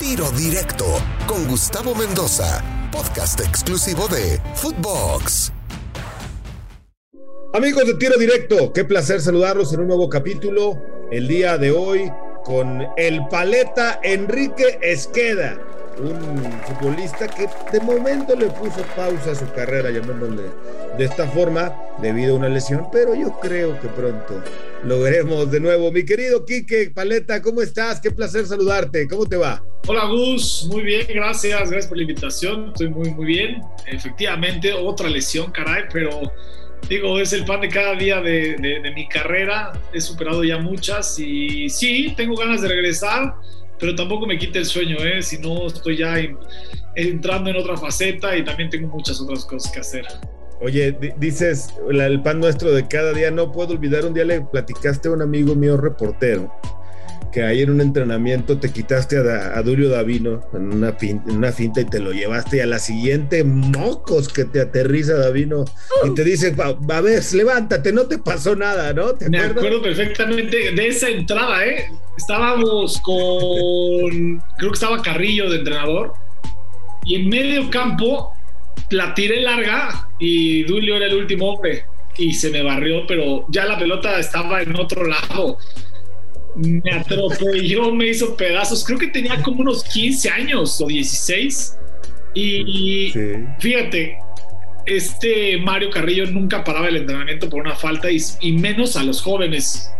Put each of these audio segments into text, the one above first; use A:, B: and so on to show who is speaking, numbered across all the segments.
A: Tiro Directo con Gustavo Mendoza, podcast exclusivo de Footbox.
B: Amigos de Tiro Directo, qué placer saludarlos en un nuevo capítulo. El día de hoy con el paleta Enrique Esqueda, un futbolista que de momento le puso pausa a su carrera, llamémosle de esta forma, debido a una lesión, pero yo creo que pronto lo veremos de nuevo. Mi querido Quique Paleta, ¿cómo estás? Qué placer saludarte. ¿Cómo te va?
C: Hola Gus, muy bien, gracias, gracias por la invitación. Estoy muy, muy bien. Efectivamente, otra lesión, caray, pero digo, es el pan de cada día de, de, mi carrera. He superado ya muchas y sí, tengo ganas de regresar, pero tampoco me quite el sueño, ¿eh? Si no, estoy ya entrando en otra faceta y también tengo muchas otras cosas que hacer.
B: Oye, dices, el pan nuestro de cada día, no puedo olvidar, un día le platicaste a un amigo mío reportero que ahí en un entrenamiento te quitaste a, Dulio Davino en una, finta, en una finta y te lo llevaste y a la siguiente mocos que te aterriza Davino y te dice, a, ver, levántate, no te pasó nada, ¿no?
C: Me acuerdo perfectamente de esa entrada, ¿eh? Estábamos con, creo que estaba Carrillo de entrenador y en medio campo la tiré larga y Dulio era el último hombre y se me barrió, pero ya la pelota estaba en otro lado me atropelló, me hizo pedazos. Creo que tenía como unos 15 años o 16. Y fíjate, este Mario Carrillo nunca paraba el entrenamiento por una falta y, menos a los jóvenes.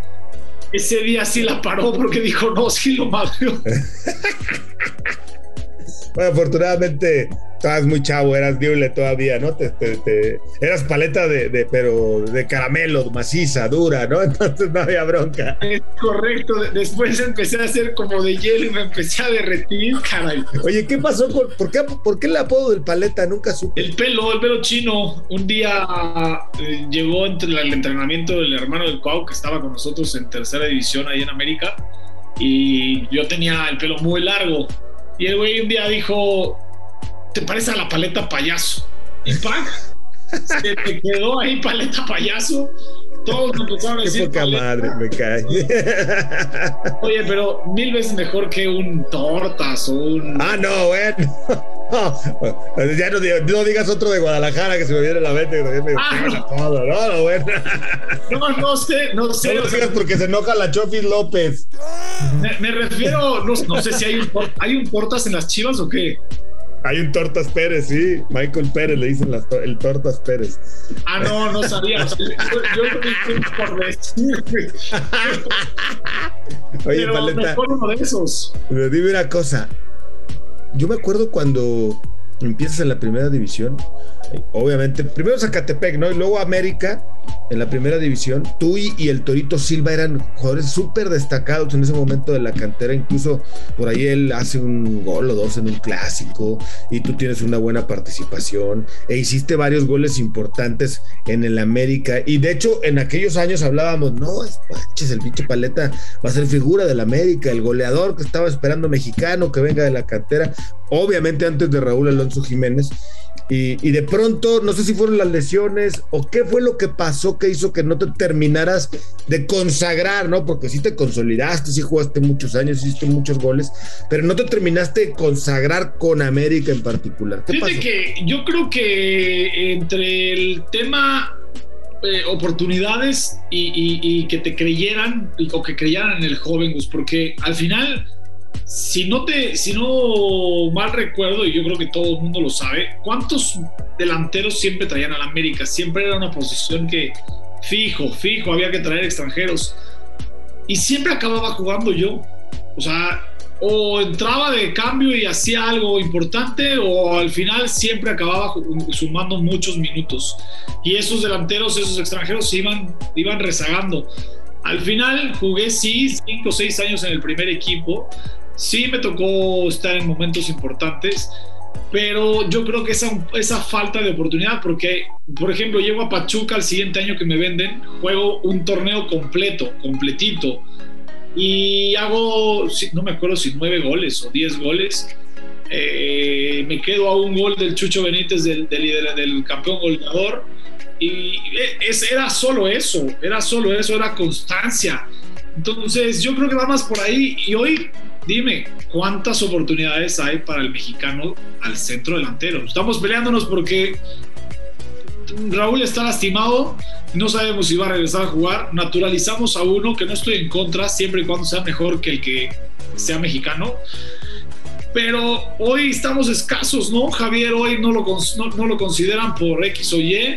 C: Ese día sí la paró porque dijo, no, sí lo mató.
B: bueno, afortunadamente estabas muy chavo, eras dible todavía, ¿no? Te, eras paleta de, pero de caramelo, maciza, dura, ¿no? Entonces no había bronca.
C: Es correcto. Después empecé a hacer como de hielo y me empecé a derretir, caray.
B: Oye, ¿qué pasó? Con, por, qué, ¿Por qué el apodo del paleta? Nunca supe.
C: El pelo, el pelo chino. Un día eh, llegó entre el entrenamiento del hermano del Cuau que estaba con nosotros en tercera división ahí en América y yo tenía el pelo muy largo. Y el güey un día dijo, te parece a la paleta payaso. Y ¡pac! se te quedó ahí paleta payaso. Todos empezaron a decir.
B: Qué poca madre, me cae.
C: Oye, pero mil veces mejor que un tortas o un.
B: Ah, no, bueno. ya no, no, digas otro de Guadalajara que se me viene a la mente que me ah, no. todo, no, no, bueno.
C: No, no sé, no sé.
B: No lo digas porque se enoja la Chofis López.
C: Me, refiero, no, no, sé si hay un, hay un tortas en las chivas o qué.
B: Hay un Tortas Pérez, sí. Michael Pérez le dicen el Tortas Pérez.
C: Ah, no, no sabía. yo, lo dije por decir.
B: Oye, Pero Paleta.
C: uno de esos.
B: dime una cosa. Yo me acuerdo cuando empiezas en la primera división, obviamente, primero Zacatepec, ¿no? Y luego América en la primera división. Tú y, el Torito Silva eran jugadores súper destacados en ese momento de la cantera. Incluso por ahí él hace un gol o dos en un clásico y tú tienes una buena participación. E hiciste varios goles importantes en el América. Y de hecho, en aquellos años hablábamos, no, es el pinche paleta va a ser figura del América, el goleador que estaba esperando mexicano que venga de la cantera. Obviamente antes de Raúl Alonso Jiménez. Y, de pronto, no sé si fueron las lesiones o qué fue lo que pasó que hizo que no te terminaras de consagrar, ¿no? Porque sí te consolidaste, sí jugaste muchos años, hiciste muchos goles, pero no te terminaste de consagrar con América en particular.
C: ¿Qué Fíjate que yo creo que entre el tema eh, oportunidades y, que te creyeran o que creyeran en el joven, Gus, porque al final si no te, si no mal recuerdo, y yo creo que todo el mundo lo sabe, ¿cuántos delanteros siempre traían al América? Siempre era una posición que fijo, fijo, había que traer extranjeros. Y siempre acababa jugando yo. O sea, o entraba de cambio y hacía algo importante, o al final siempre acababa sumando muchos minutos. Y esos delanteros, esos extranjeros iban, iban rezagando. Al final jugué sí cinco o seis años en el primer equipo, sí me tocó estar en momentos importantes, pero yo creo que esa, esa falta de oportunidad, porque, por ejemplo, llego a Pachuca el siguiente año que me venden, juego un torneo completo, completito, y hago, no me acuerdo si nueve goles o diez goles. Eh, me quedo a un gol del Chucho Benítez, del, del, del campeón goleador. Y es, era solo eso, era solo eso, era constancia. Entonces yo creo que va más por ahí. Y hoy dime, ¿cuántas oportunidades hay para el mexicano al centro delantero? Estamos peleándonos porque Raúl está lastimado, no sabemos si va a regresar a jugar, naturalizamos a uno que no estoy en contra, siempre y cuando sea mejor que el que sea mexicano. Pero hoy estamos escasos, ¿no? Javier hoy no lo, no lo consideran por X o Y.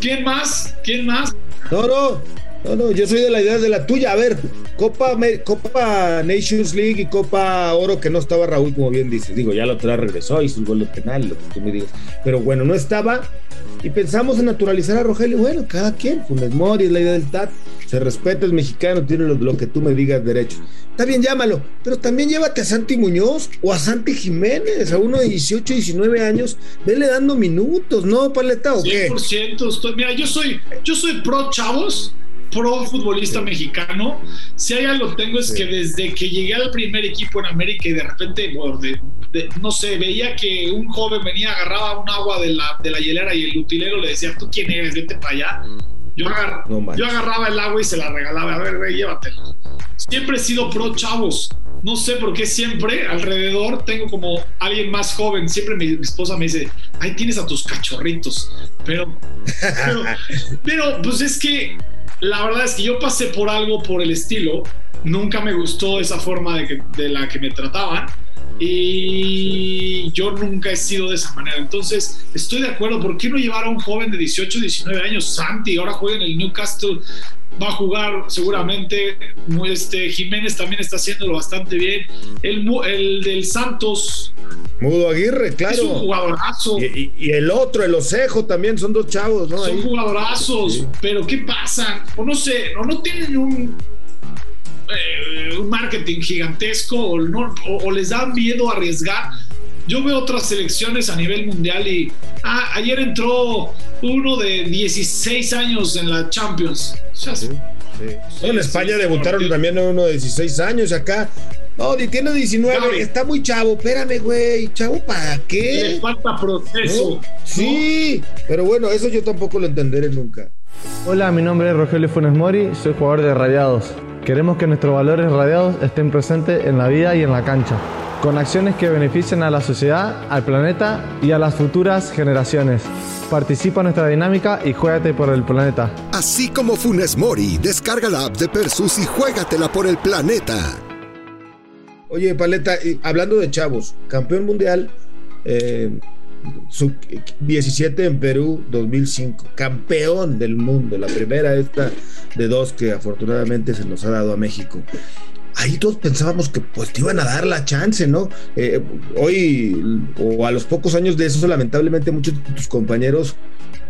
C: ¿Quién más? ¿Quién más?
B: No, no, no, no, yo soy de la idea de la tuya. A ver, Copa, Copa Nations League y Copa Oro, que no estaba Raúl, como bien dices. Digo, ya la otra regresó, hizo un gol de penal, lo que tú me digas. Pero bueno, no estaba. Y pensamos en naturalizar a Rogelio. Bueno, cada quien, Funes Mori, es la idea del TAT. Se respeta, es mexicano, tiene lo, que tú me digas derecho. Está bien, llámalo, pero también llévate a Santi Muñoz o a Santi Jiménez, a uno de 18, 19 años, vele dando minutos, ¿no, Paleta? ¿o
C: 100%, mira, yo soy, yo soy pro chavos, pro futbolista mexicano. Si hay algo tengo es que desde que llegué al primer equipo en América y de repente, no sé, veía que un joven venía, agarraba un agua de la, de la hielera y el utilero le decía, ¿tú quién eres? Vete para allá. Yo, yo agarraba el agua y se la regalaba. A ver, güey, llévatela. Siempre he sido pro chavos. No sé por qué siempre alrededor tengo como alguien más joven. Siempre mi, esposa me dice, ahí tienes a tus cachorritos. Pero, pero, pero, pues es que la verdad es que yo pasé por algo por el estilo. Nunca me gustó esa forma de, la que me trataban y yo nunca he sido de esa manera. Entonces, estoy de acuerdo. ¿Por qué no llevar a un joven de 18, 19 años, Santi? Ahora juega en el Newcastle, va a jugar seguramente. Este, Jiménez también está haciéndolo bastante bien. El, el del Santos.
B: Mudo Aguirre, claro. Es
C: un jugadorazo.
B: Y, el otro, el Osejo, también son dos chavos, ¿no?
C: Son jugadorazos, pero ¿qué pasa? O no sé, o no tienen un eh, un marketing gigantesco o, les da miedo arriesgar. Yo veo otras selecciones a nivel mundial y ah, ayer entró uno de 16 años en la Champions.
B: en España debutaron también uno de 16 años acá. No, tiene 19, está muy chavo. Espérame, güey. ¿Chavo para qué?
C: Le falta proceso.
B: Sí, pero bueno, eso yo tampoco lo entenderé nunca.
D: Hola, mi nombre es Rogelio Funes Mori, soy jugador de Radiados. Queremos que nuestros valores radiados estén presentes en la vida y en la cancha, con acciones que beneficien a la sociedad, al planeta y a las futuras generaciones. Participa en nuestra dinámica y juégate por el planeta.
A: Así como Funes Mori, descarga la app de Persus y juégatela por el planeta.
B: Oye, Paleta, hablando de chavos, campeón mundial, eh, sub 17 en Perú 2005, campeón del mundo, la primera esta de dos que afortunadamente se nos ha dado a México. Ahí todos pensábamos que pues te iban a dar la chance, ¿no? Eh, hoy o a los pocos años de eso, lamentablemente muchos de tus compañeros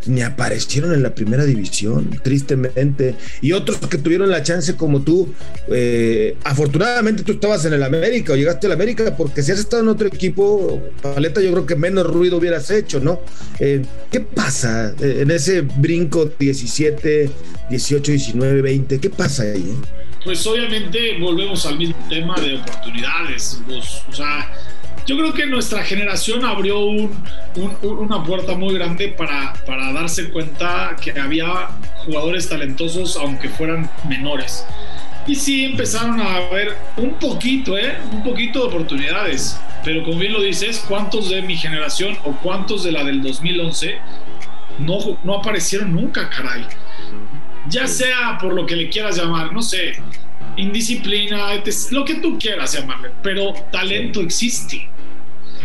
B: ni aparecieron en la primera división, tristemente. Y otros que tuvieron la chance como tú, eh, afortunadamente tú estabas en el América o llegaste al América, porque si has estado en otro equipo, Paleta, yo creo que menos ruido hubieras hecho, ¿no? Eh, ¿Qué pasa eh, en ese brinco 17, 18, 19, 20? ¿Qué pasa ahí?
C: Pues obviamente volvemos al mismo tema de oportunidades. o sea, yo creo que nuestra generación abrió una puerta muy grande para, para darse cuenta que había jugadores talentosos, aunque fueran menores. Y sí empezaron a ver un poquito, ¿eh? Un poquito de oportunidades. Pero como bien lo dices, ¿cuántos de mi generación o cuántos de la del 2011 no, no aparecieron nunca, caray? Ya sea por lo que le quieras llamar, no sé, indisciplina, lo que tú quieras llamarle, pero talento existe.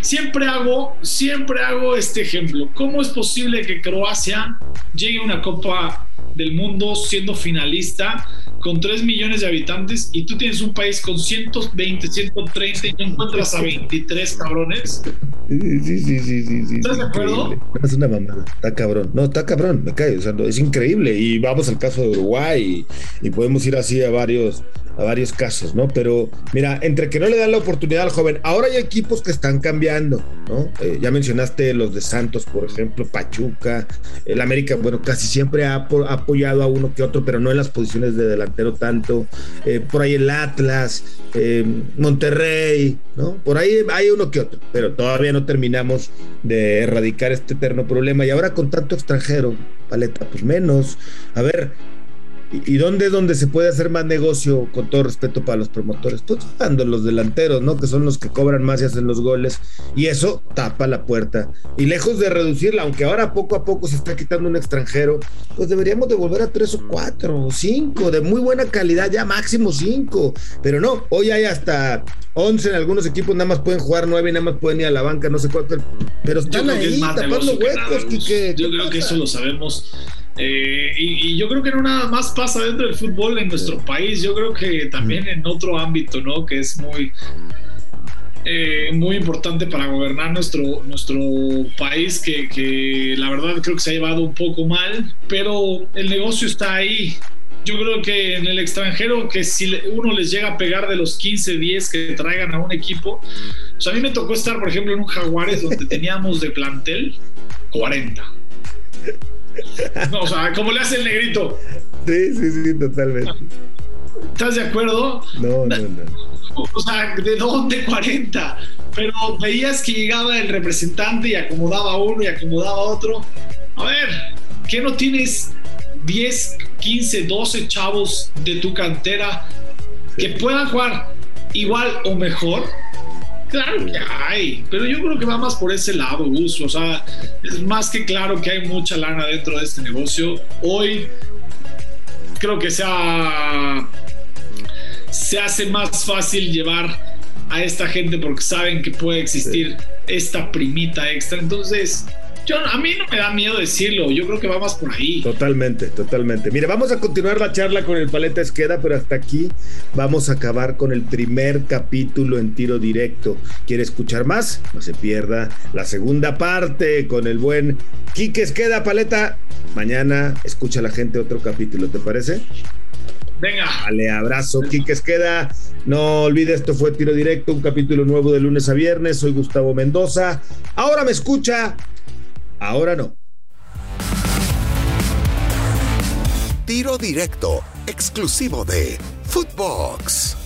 C: Siempre hago, siempre hago este ejemplo. ¿Cómo es posible que Croacia llegue a una Copa del Mundo siendo finalista con 3 millones de habitantes y tú tienes un país con 120, 130 y no encuentras a 23 cabrones.
B: Sí, sí, sí, sí, sí.
C: ¿Estás de acuerdo?
B: Es una mamada, está cabrón. No, está cabrón, me cae. O sea, es increíble. Y vamos al caso de Uruguay y, podemos ir así a varios, a varios casos, ¿no? Pero mira, entre que no le dan la oportunidad al joven, ahora hay equipos que están cambiando, ¿no? Eh, ya mencionaste los de Santos, por ejemplo, Pachuca, el América, bueno, casi siempre ha, apoyado a uno que otro, pero no en las posiciones de delantero tanto. Eh, por ahí el Atlas, eh, Monterrey, ¿no? Por ahí hay uno que otro, pero todavía no terminamos de erradicar este eterno problema. Y ahora con tanto extranjero, paleta, pues menos. A ver, ¿Y, dónde es donde se puede hacer más negocio, con todo respeto para los promotores? Pues cuando los delanteros, ¿no? Que son los que cobran más y hacen los goles. Y eso tapa la puerta. Y lejos de reducirla, aunque ahora poco a poco se está quitando un extranjero, pues deberíamos de volver a tres o cuatro o cinco, de muy buena calidad, ya máximo cinco. Pero no, hoy hay hasta once en algunos equipos, nada más pueden jugar nueve y nada más pueden ir a la banca, no sé cuánto. Pero están ahí tapando huecos,
C: Yo creo que eso lo sabemos eh, y, yo creo que no nada más pasa dentro del fútbol en nuestro país, yo creo que también en otro ámbito, ¿no? Que es muy, eh, muy importante para gobernar nuestro, nuestro país, que, que, la verdad creo que se ha llevado un poco mal, pero el negocio está ahí. Yo creo que en el extranjero, que si uno les llega a pegar de los 15, 10 que traigan a un equipo, pues a mí me tocó estar, por ejemplo, en un Jaguares donde teníamos de plantel 40 o sea, como le hace el negrito.
B: Sí, sí, sí, totalmente.
C: ¿Estás de acuerdo?
B: No, no, no.
C: O sea, ¿de dónde 40? Pero veías que llegaba el representante y acomodaba uno y acomodaba otro. A ver, ¿qué no tienes 10, 15, 12 chavos de tu cantera que puedan jugar igual o mejor? Claro que hay, pero yo creo que va más por ese lado, Gus. O sea, es más que claro que hay mucha lana dentro de este negocio. Hoy creo que se, se hace más fácil llevar a esta gente porque saben que puede existir esta primita extra. Entonces, yo, a mí no me da miedo decirlo, yo creo que va más por ahí.
B: Totalmente, totalmente. Mire, vamos a continuar la charla con el Paleta Esqueda, pero hasta aquí vamos a acabar con el primer capítulo en tiro directo. ¿Quiere escuchar más? No se pierda la segunda parte con el buen Quique Esqueda, Paleta. Mañana escucha la gente otro capítulo, ¿te parece?
C: Venga.
B: Vale, abrazo, Quique Esqueda. No olvide, esto fue Tiro Directo, un capítulo nuevo de lunes a viernes. Soy Gustavo Mendoza. Ahora me escucha Ahora no.
A: Tiro directo, exclusivo de Footbox.